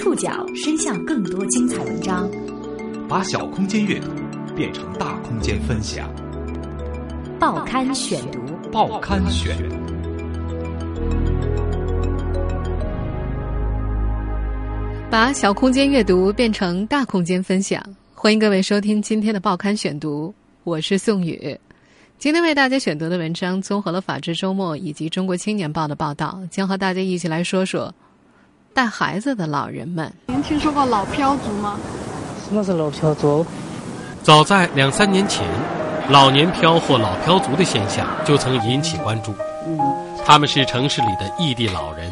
触角伸向更多精彩文章，把小空间阅读变成大空间分享。报刊选读，报刊选。把小空间阅读变成大空间分享，欢迎各位收听今天的报刊选读，我是宋宇。今天为大家选读的文章综合了《法制周末》以及《中国青年报》的报道，将和大家一起来说说带孩子的老人们。您听说过老漂族吗？什么是老漂族？早在两三年前，老年漂或老漂族的现象就曾引起关注。他们是城市里的异地老人，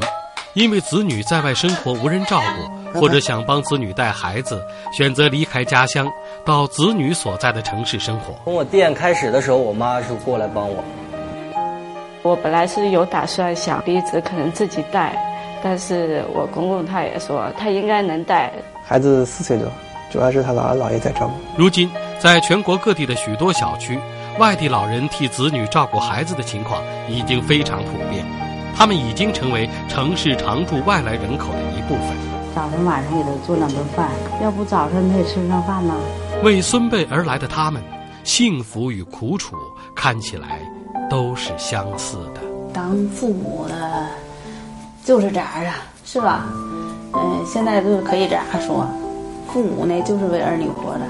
因为子女在外生活无人照顾，或者想帮子女带孩子，选择离开家乡。到子女所在的城市生活。从我店开始的时候，我妈是过来帮我。我本来是有打算想鼻子可能自己带，但是我公公他也说他应该能带。孩子四岁多，主要是他姥姥姥爷在照顾。如今，在全国各地的许多小区，外地老人替子女照顾孩子的情况已经非常普遍，他们已经成为城市常住外来人口的一部分。早晨晚上给他做两顿饭，要不早上他也吃不上饭呢。为孙辈而来的他们，幸福与苦楚看起来都是相似的。当父母的，就是这样啊，是吧？嗯，现在都可以这样说，父母呢就是为儿女活的。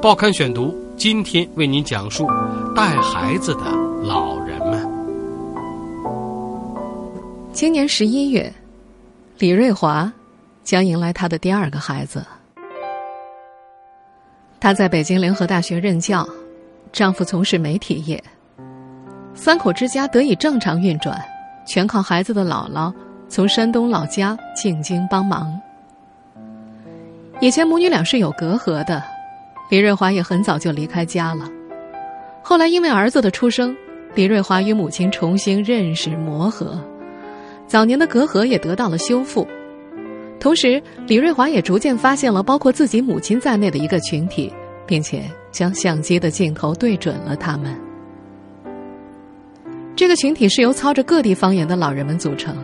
报刊选读今天为您讲述带孩子的老人们。今年十一月，李瑞华将迎来他的第二个孩子。她在北京联合大学任教，丈夫从事媒体业，三口之家得以正常运转，全靠孩子的姥姥从山东老家进京帮忙。以前母女俩是有隔阂的，李瑞华也很早就离开家了。后来因为儿子的出生，李瑞华与母亲重新认识磨合，早年的隔阂也得到了修复。同时，李瑞华也逐渐发现了包括自己母亲在内的一个群体，并且将相机的镜头对准了他们。这个群体是由操着各地方言的老人们组成，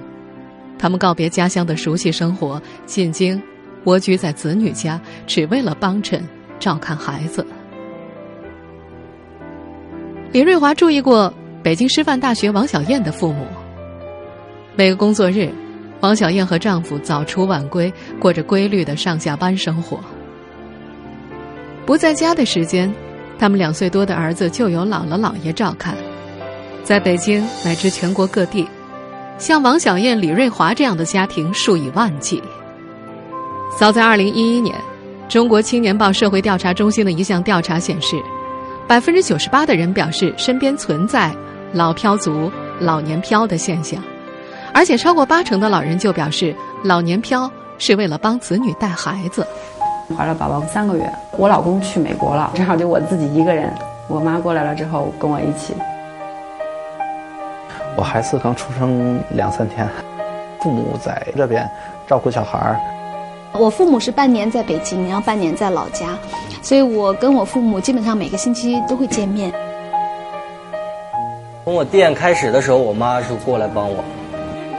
他们告别家乡的熟悉生活，进京蜗居在子女家，只为了帮衬照看孩子。李瑞华注意过北京师范大学王小燕的父母，每个工作日。王小燕和丈夫早出晚归，过着规律的上下班生活。不在家的时间，他们两岁多的儿子就由姥姥姥爷照看。在北京乃至全国各地，像王小燕、李瑞华这样的家庭数以万计。早在二零一一年，中国青年报社会调查中心的一项调查显示，百分之九十八的人表示身边存在老漂族、老年漂的现象。而且超过八成的老人就表示，老年漂是为了帮子女带孩子。怀了宝宝三个月，我老公去美国了，正好就我自己一个人。我妈过来了之后跟我一起。我孩子刚出生两三天，父母在这边照顾小孩儿。我父母是半年在北京，然后半年在老家，所以我跟我父母基本上每个星期都会见面。从我店开始的时候，我妈是过来帮我。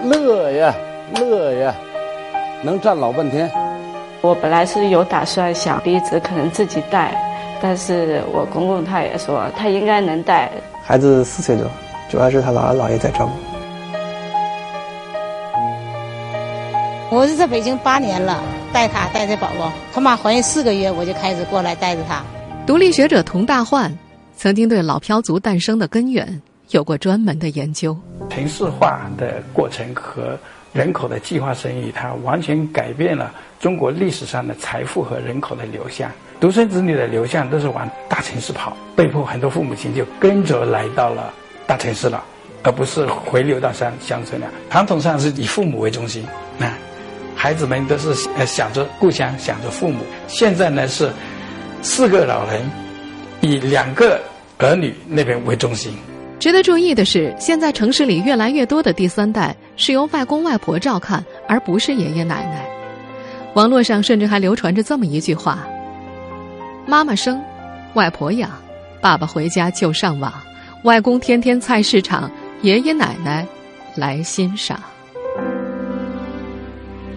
乐呀，乐呀，能站老半天。我本来是有打算想鼻子可能自己带，但是我公公他也说他应该能带。孩子四岁多，主要是他姥姥姥爷在照顾。我是在北京八年了，带他带着宝宝，他妈怀孕四个月我就开始过来带着他。独立学者童大焕曾经对老漂族诞生的根源。有过专门的研究，城市化的过程和人口的计划生育，它完全改变了中国历史上的财富和人口的流向。独生子女的流向都是往大城市跑，被迫很多父母亲就跟着来到了大城市了，而不是回流到乡乡村了。传统上是以父母为中心，那孩子们都是呃想着故乡，想着父母。现在呢是四个老人以两个儿女那边为中心。值得注意的是，现在城市里越来越多的第三代是由外公外婆照看，而不是爷爷奶奶。网络上甚至还流传着这么一句话：“妈妈生，外婆养，爸爸回家就上网，外公天天菜市场，爷爷奶奶来欣赏。”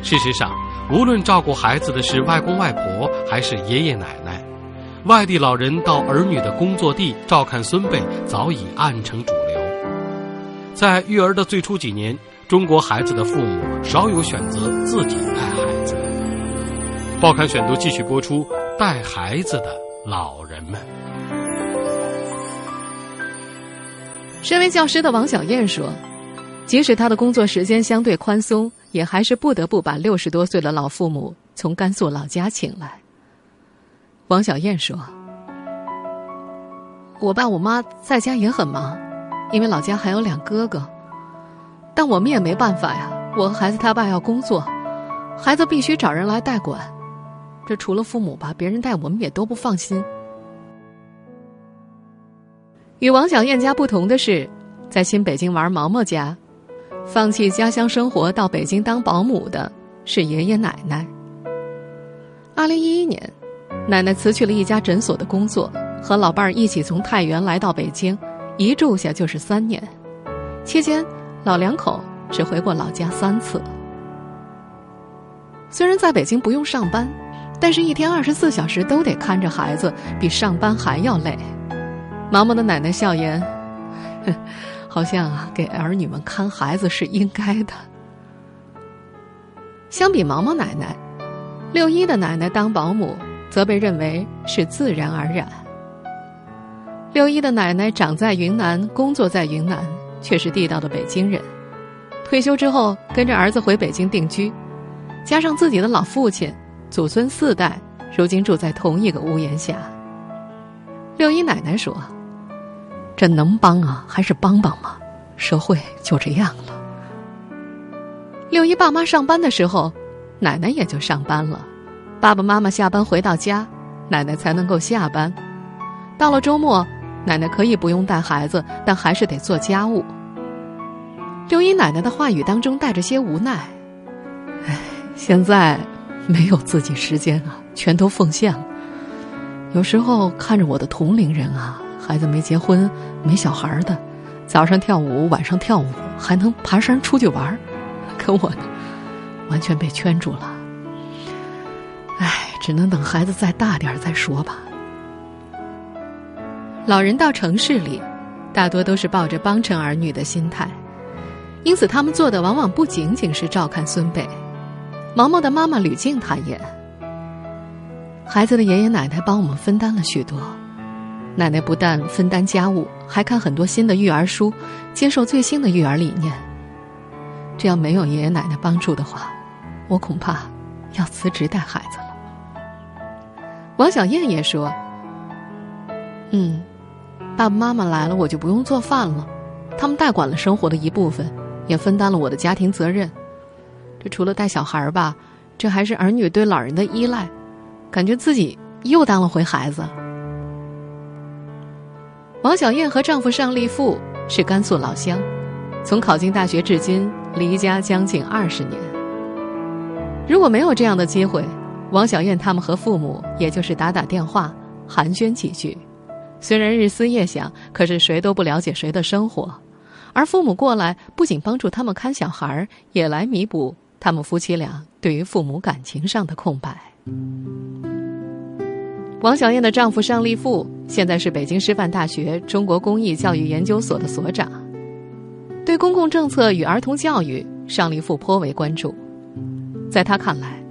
事实上，无论照顾孩子的是外公外婆还是爷爷奶奶，外地老人到儿女的工作地照看孙辈早已暗成主流。在育儿的最初几年，中国孩子的父母少有选择自己带孩子。报刊选读继续播出：带孩子的老人们。身为教师的王小燕说：“即使她的工作时间相对宽松，也还是不得不把六十多岁的老父母从甘肃老家请来。”王小燕说：“我爸我妈在家也很忙，因为老家还有两哥哥，但我们也没办法呀。我和孩子他爸要工作，孩子必须找人来代管。这除了父母吧，别人带我们也都不放心。”与王小燕家不同的是，在新北京玩毛毛家，放弃家乡生活到北京当保姆的是爷爷奶奶。二零一一年，奶奶辞去了一家诊所的工作，和老伴儿一起从太原来到北京，一住下就是三年。期间，老两口只回过老家三次。虽然在北京不用上班，但是一天二十四小时都得看着孩子，比上班还要累。毛毛的奶奶笑言：“ 好像啊，给儿女们看孩子是应该的。”相比毛毛奶奶，六一的奶奶当保姆则被认为是自然而然。六一的奶奶长在云南，工作在云南，却是地道的北京人。退休之后，跟着儿子回北京定居，加上自己的老父亲，祖孙四代如今住在同一个屋檐下。六一奶奶说。这能帮啊，还是帮帮嘛？社会就这样了。六一爸妈上班的时候，奶奶也就上班了。爸爸妈妈下班回到家，奶奶才能够下班。到了周末，奶奶可以不用带孩子，但还是得做家务。六一奶奶的话语当中带着些无奈：“唉，现在没有自己时间啊，全都奉献了。有时候看着我的同龄人啊。”孩子没结婚、没小孩的，早上跳舞，晚上跳舞，还能爬山出去玩 可我呢，完全被圈住了。唉，只能等孩子再大点再说吧。老人到城市里，大多都是抱着帮衬儿女的心态，因此他们做的往往不仅仅是照看孙辈。毛毛的妈妈吕静坦言：“孩子的爷爷奶奶帮我们分担了许多。”奶奶不但分担家务，还看很多新的育儿书，接受最新的育儿理念。这要没有爷爷奶奶帮助的话，我恐怕要辞职带孩子了。王小燕也说：“嗯，爸爸妈妈来了，我就不用做饭了，他们代管了生活的一部分，也分担了我的家庭责任。这除了带小孩吧，这还是儿女对老人的依赖，感觉自己又当了回孩子。”王小燕和丈夫尚立富是甘肃老乡，从考进大学至今离家将近二十年。如果没有这样的机会，王小燕他们和父母也就是打打电话寒暄几句。虽然日思夜想，可是谁都不了解谁的生活。而父母过来，不仅帮助他们看小孩，也来弥补他们夫妻俩对于父母感情上的空白。王小燕的丈夫尚立富现在是北京师范大学中国公益教育研究所的所长，对公共政策与儿童教育，尚立富颇为关注。在他看来，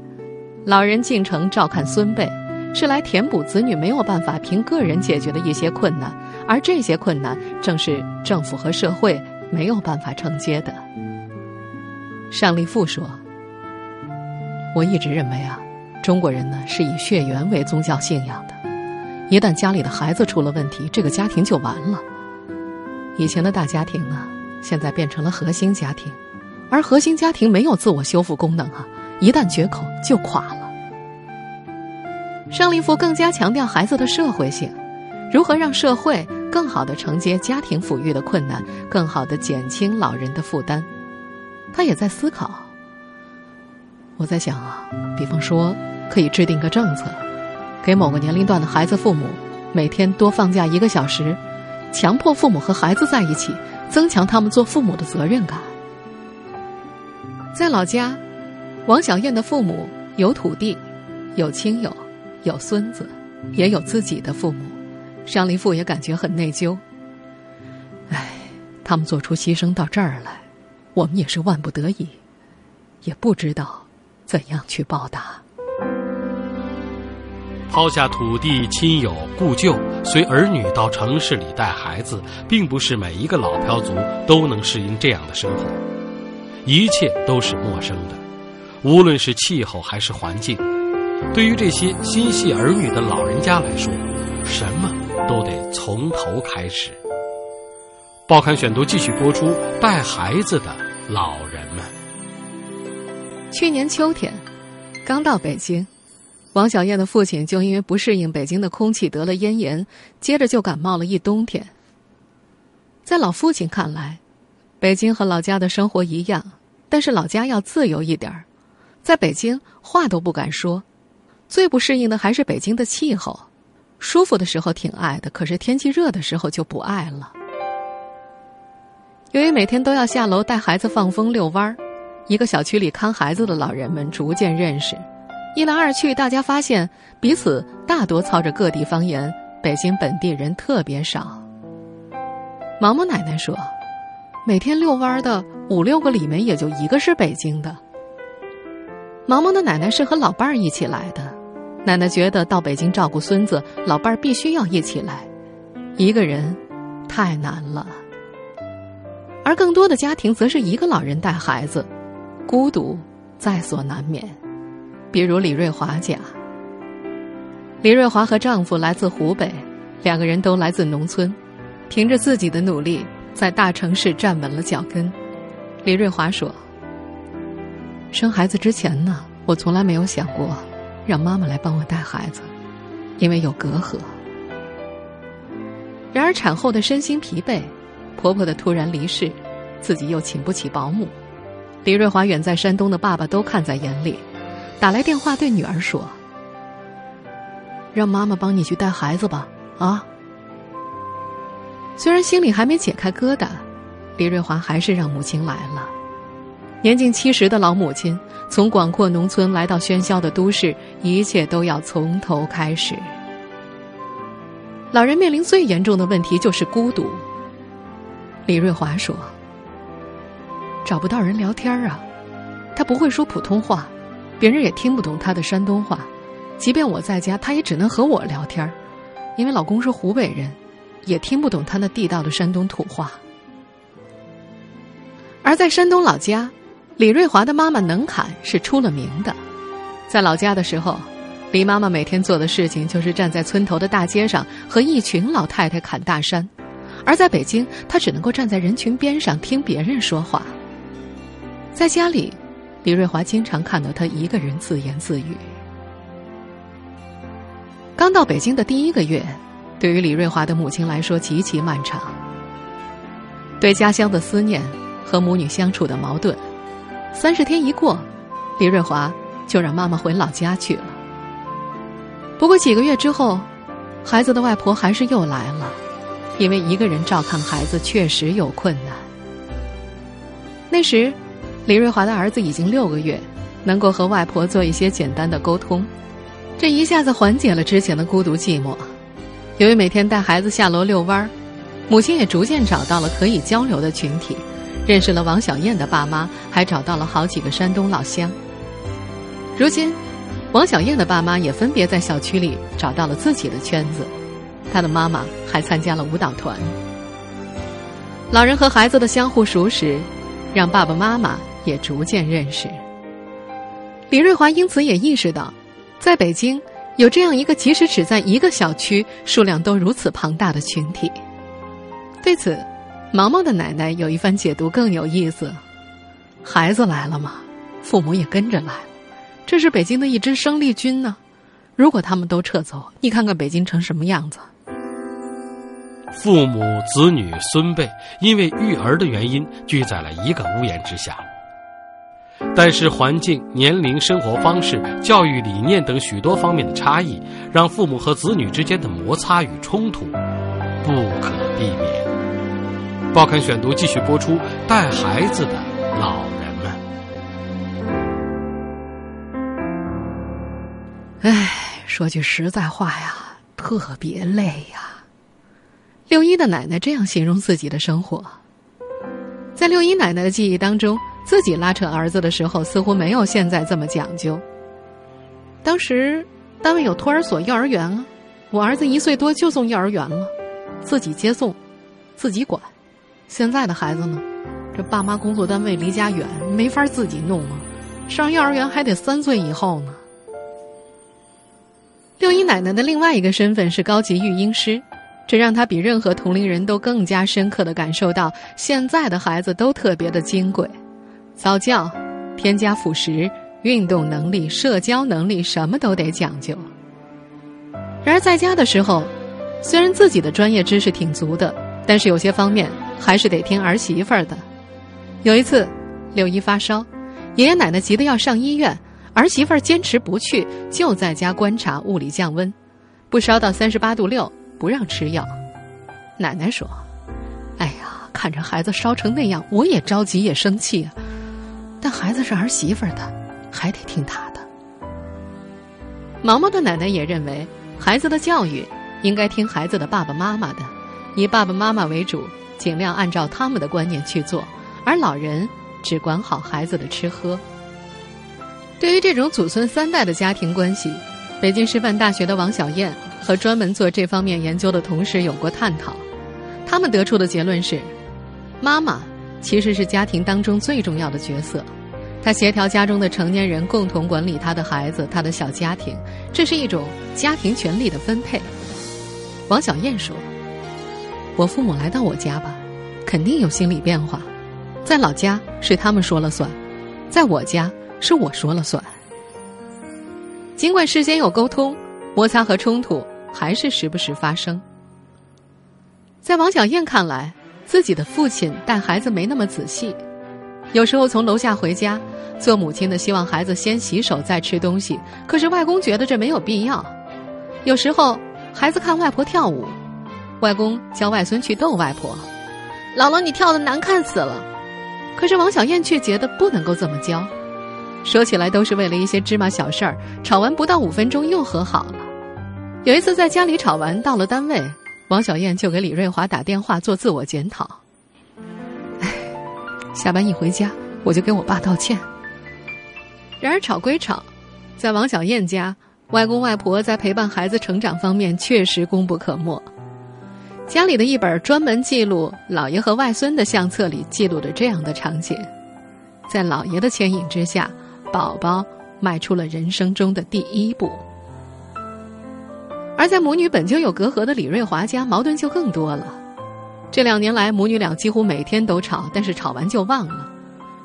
老人进城照看孙辈，是来填补子女没有办法凭个人解决的一些困难，而这些困难正是政府和社会没有办法承接的。尚立富说：“我一直认为啊。”中国人呢是以血缘为宗教信仰的，一旦家里的孩子出了问题，这个家庭就完了。以前的大家庭呢，现在变成了核心家庭，而核心家庭没有自我修复功能啊，一旦绝口就垮了。尚立富更加强调孩子的社会性，如何让社会更好的承接家庭抚育的困难，更好的减轻老人的负担。他也在思考。我在想啊，比方说。可以制定个政策，给某个年龄段的孩子父母每天多放假一个小时，强迫父母和孩子在一起，增强他们做父母的责任感。在老家，王小燕的父母有土地，有亲友，有孙子，也有自己的父母。张林富也感觉很内疚。唉，他们做出牺牲到这儿来，我们也是万不得已，也不知道怎样去报答。抛下土地、亲友、故旧，随儿女到城市里带孩子，并不是每一个老漂族都能适应这样的生活。一切都是陌生的，无论是气候还是环境。对于这些心系儿女的老人家来说，什么都得从头开始。报刊选读继续播出：带孩子的老人们。去年秋天，刚到北京。王小燕的父亲就因为不适应北京的空气得了咽炎，接着就感冒了一冬天。在老父亲看来，北京和老家的生活一样，但是老家要自由一点儿。在北京话都不敢说，最不适应的还是北京的气候。舒服的时候挺爱的，可是天气热的时候就不爱了。由于每天都要下楼带孩子放风遛弯儿，一个小区里看孩子的老人们逐渐认识。一来二去，大家发现彼此大多操着各地方言，北京本地人特别少。毛毛奶奶说：“每天遛弯的五六个里面，也就一个是北京的。”毛毛的奶奶是和老伴儿一起来的，奶奶觉得到北京照顾孙子，老伴儿必须要一起来，一个人太难了。而更多的家庭则是一个老人带孩子，孤独在所难免。比如李瑞华家，李瑞华和丈夫来自湖北，两个人都来自农村，凭着自己的努力，在大城市站稳了脚跟。李瑞华说：“生孩子之前呢，我从来没有想过让妈妈来帮我带孩子，因为有隔阂。然而产后的身心疲惫，婆婆的突然离世，自己又请不起保姆，李瑞华远在山东的爸爸都看在眼里。”打来电话对女儿说：“让妈妈帮你去带孩子吧，啊！”虽然心里还没解开疙瘩，李瑞华还是让母亲来了。年近七十的老母亲，从广阔农村来到喧嚣的都市，一切都要从头开始。老人面临最严重的问题就是孤独。李瑞华说：“找不到人聊天啊，他不会说普通话。”别人也听不懂他的山东话，即便我在家，他也只能和我聊天因为老公是湖北人，也听不懂他那地道的山东土话。而在山东老家，李瑞华的妈妈能侃是出了名的。在老家的时候，李妈妈每天做的事情就是站在村头的大街上和一群老太太侃大山；而在北京，她只能够站在人群边上听别人说话。在家里。李瑞华经常看到他一个人自言自语。刚到北京的第一个月，对于李瑞华的母亲来说极其漫长。对家乡的思念和母女相处的矛盾，三十天一过，李瑞华就让妈妈回老家去了。不过几个月之后，孩子的外婆还是又来了，因为一个人照看孩子确实有困难。那时。李瑞华的儿子已经六个月，能够和外婆做一些简单的沟通，这一下子缓解了之前的孤独寂寞。由于每天带孩子下楼遛弯儿，母亲也逐渐找到了可以交流的群体，认识了王小燕的爸妈，还找到了好几个山东老乡。如今，王小燕的爸妈也分别在小区里找到了自己的圈子，她的妈妈还参加了舞蹈团。老人和孩子的相互熟识，让爸爸妈妈。也逐渐认识，李瑞华因此也意识到，在北京有这样一个即使只在一个小区，数量都如此庞大的群体。对此，毛毛的奶奶有一番解读更有意思：孩子来了嘛，父母也跟着来了，这是北京的一支生力军呢。如果他们都撤走，你看看北京成什么样子？父母、子女、孙辈因为育儿的原因聚在了一个屋檐之下。但是环境、年龄、生活方式、教育理念等许多方面的差异，让父母和子女之间的摩擦与冲突不可避免。报刊选读继续播出：带孩子的老人们。唉，说句实在话呀，特别累呀。六一的奶奶这样形容自己的生活。在六一奶奶的记忆当中，自己拉扯儿子的时候，似乎没有现在这么讲究。当时单位有托儿所、幼儿园啊，我儿子一岁多就送幼儿园了，自己接送，自己管。现在的孩子呢，这爸妈工作单位离家远，没法自己弄啊，上幼儿园还得三岁以后呢。六一奶奶的另外一个身份是高级育婴师。这让她比任何同龄人都更加深刻的感受到，现在的孩子都特别的金贵，早教、添加辅食、运动能力、社交能力，什么都得讲究。然而在家的时候，虽然自己的专业知识挺足的，但是有些方面还是得听儿媳妇儿的。有一次，六一发烧，爷爷奶奶急得要上医院，儿媳妇儿坚持不去，就在家观察物理降温，不烧到三十八度六。不让吃药，奶奶说：“哎呀，看着孩子烧成那样，我也着急也生气。但孩子是儿媳妇的，还得听她的。”毛毛的奶奶也认为，孩子的教育应该听孩子的爸爸妈妈的，以爸爸妈妈为主，尽量按照他们的观念去做，而老人只管好孩子的吃喝。对于这种祖孙三代的家庭关系，北京师范大学的王小燕。和专门做这方面研究的同事有过探讨，他们得出的结论是：妈妈其实是家庭当中最重要的角色，他协调家中的成年人共同管理他的孩子、他的小家庭，这是一种家庭权力的分配。王小燕说：“我父母来到我家吧，肯定有心理变化，在老家是他们说了算，在我家是我说了算。尽管事先有沟通。”摩擦和冲突还是时不时发生。在王小燕看来，自己的父亲带孩子没那么仔细，有时候从楼下回家，做母亲的希望孩子先洗手再吃东西，可是外公觉得这没有必要。有时候孩子看外婆跳舞，外公教外孙去逗外婆：“姥姥，你跳的难看死了。”可是王小燕却觉得不能够这么教。说起来都是为了一些芝麻小事儿，吵完不到五分钟又和好了。有一次在家里吵完，到了单位，王小燕就给李瑞华打电话做自我检讨。下班一回家我就给我爸道歉。然而吵归吵，在王小燕家，外公外婆在陪伴孩子成长方面确实功不可没。家里的一本专门记录姥爷和外孙的相册里记录着这样的场景：在姥爷的牵引之下，宝宝迈出了人生中的第一步。而在母女本就有隔阂的李瑞华家，矛盾就更多了。这两年来，母女俩几乎每天都吵，但是吵完就忘了。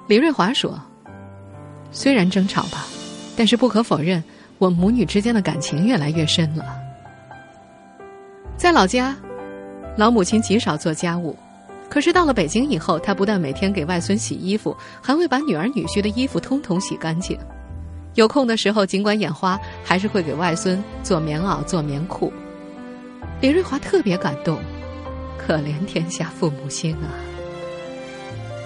李瑞华说：“虽然争吵吧，但是不可否认，我母女之间的感情越来越深了。”在老家，老母亲极少做家务，可是到了北京以后，她不但每天给外孙洗衣服，还会把女儿女婿的衣服通通洗干净。有空的时候，尽管眼花，还是会给外孙做棉袄、做棉裤。李瑞华特别感动，可怜天下父母心啊！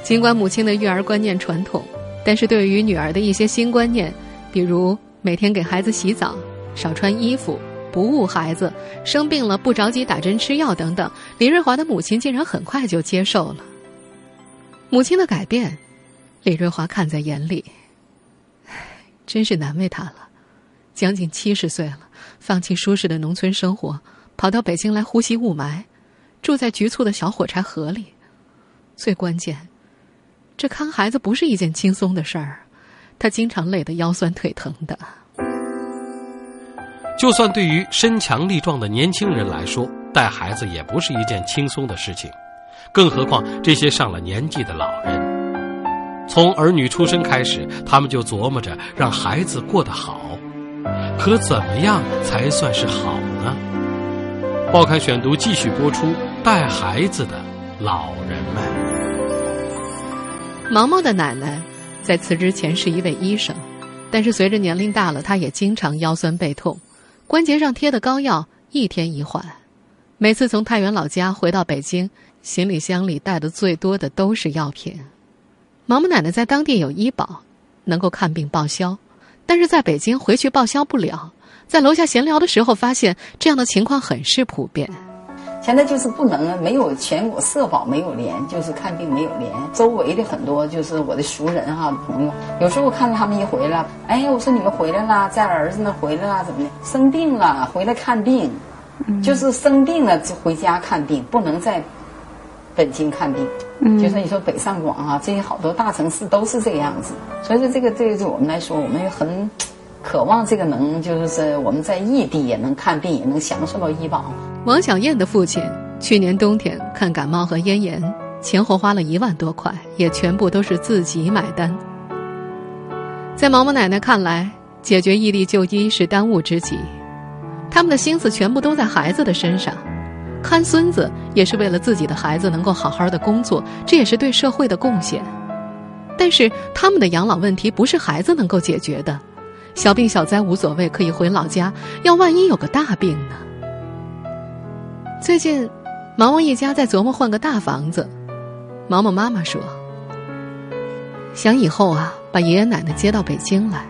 尽管母亲的育儿观念传统，但是对于女儿的一些新观念，比如每天给孩子洗澡、少穿衣服、不误孩子、生病了不着急打针吃药等等，李瑞华的母亲竟然很快就接受了。母亲的改变，李瑞华看在眼里。唉真是难为他了，将近七十岁了，放弃舒适的农村生活，跑到北京来呼吸雾霾，住在局促的小火柴盒里。最关键，这看孩子不是一件轻松的事儿，他经常累得腰酸腿疼的。就算对于身强力壮的年轻人来说，带孩子也不是一件轻松的事情，更何况这些上了年纪的老人。从儿女出生开始，他们就琢磨着让孩子过得好。可怎么样才算是好呢？报刊选读继续播出：带孩子的老人们。毛毛的奶奶在辞职前是一位医生，但是随着年龄大了，她也经常腰酸背痛，关节上贴的膏药一天一换。每次从太原老家回到北京，行李箱里带的最多的都是药品。毛毛奶奶在当地有医保，能够看病报销，但是在北京回去报销不了。在楼下闲聊的时候，发现这样的情况很是普遍。现在就是不能没有全国社保没有连，就是看病没有连。周围的很多就是我的熟人哈朋友，有时候我看到他们一回来，哎，我说你们回来啦，在儿子那回来啦，怎么的？生病了回来看病，就是生病了就回家看病，不能在北京看病。嗯，就说你说北上广啊，这些好多大城市都是这个样子。所以说这个对于我们来说，我们也很。渴望这个能，就是我们在异地也能看病，也能享受到医保。王小燕的父亲去年冬天看感冒和咽炎，前后花了一万多块，也全部都是自己买单。在毛毛奶奶看来，解决异地就医是当务之急，他们的心思全部都在孩子的身上，看孙子也是为了自己的孩子能够好好的工作，这也是对社会的贡献。但是他们的养老问题不是孩子能够解决的。小病小灾无所谓，可以回老家。要万一有个大病呢？最近，毛毛一家在琢磨换个大房子。毛毛妈妈说：“想以后啊，把爷爷奶奶接到北京来。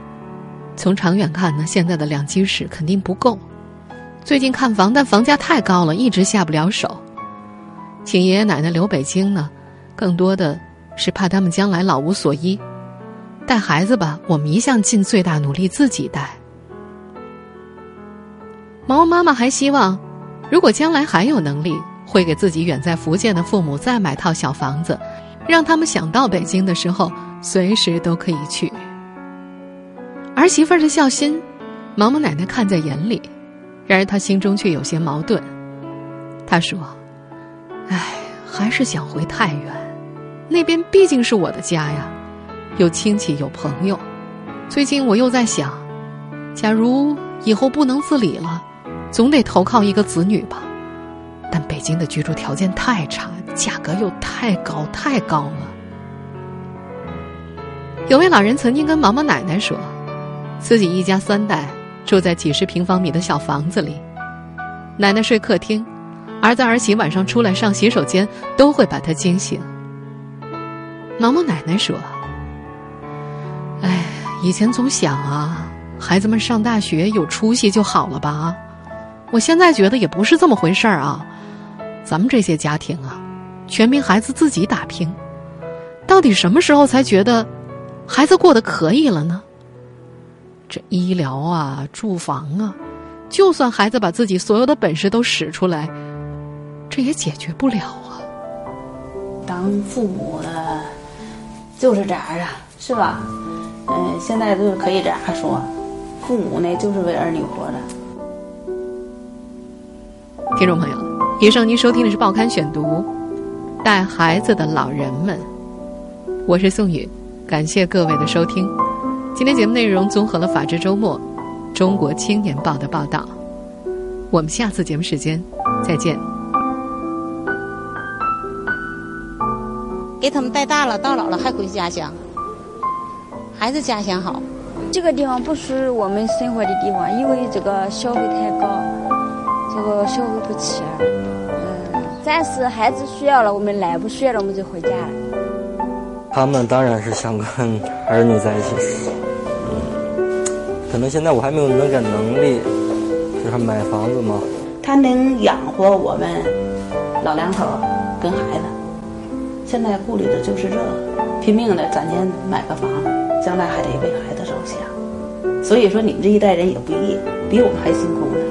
从长远看呢，现在的两居室肯定不够。最近看房，但房价太高了，一直下不了手。请爷爷奶奶留北京呢，更多的是怕他们将来老无所依。”带孩子吧，我们一向尽最大努力自己带。毛毛妈妈还希望，如果将来还有能力，会给自己远在福建的父母再买套小房子，让他们想到北京的时候，随时都可以去。儿媳妇儿的孝心，毛毛奶奶看在眼里，然而她心中却有些矛盾。她说：“唉，还是想回太原，那边毕竟是我的家呀。”有亲戚有朋友，最近我又在想，假如以后不能自理了，总得投靠一个子女吧。但北京的居住条件太差，价格又太高太高了。有位老人曾经跟毛毛奶奶说，自己一家三代住在几十平方米的小房子里，奶奶睡客厅，儿子儿媳晚上出来上洗手间都会把他惊醒。毛毛奶奶说。哎，以前总想啊，孩子们上大学有出息就好了吧？我现在觉得也不是这么回事儿啊。咱们这些家庭啊，全凭孩子自己打拼，到底什么时候才觉得孩子过得可以了呢？这医疗啊，住房啊，就算孩子把自己所有的本事都使出来，这也解决不了啊。当父母的，就是这样啊，是吧？嗯，现在就是可以这样说，父母呢就是为儿女活着。听众朋友，以上您收听的是《报刊选读》，带孩子的老人们，我是宋宇，感谢各位的收听。今天节目内容综合了《法制周末》《中国青年报》的报道。我们下次节目时间再见。给他们带大了，到老了还回家乡。还是家乡好，这个地方不是我们生活的地方，因为这个消费太高，这个消费不起了。嗯，暂时孩子需要了，我们来；不需要了，我们就回家了。他们当然是想跟儿女在一起。嗯，可能现在我还没有那个能力，就是买房子嘛。他能养活我们老两口跟孩子，现在顾虑的就是这个，拼命的攒钱买个房。将来还得为孩子着想，所以说你们这一代人也不易，比我们还辛苦呢。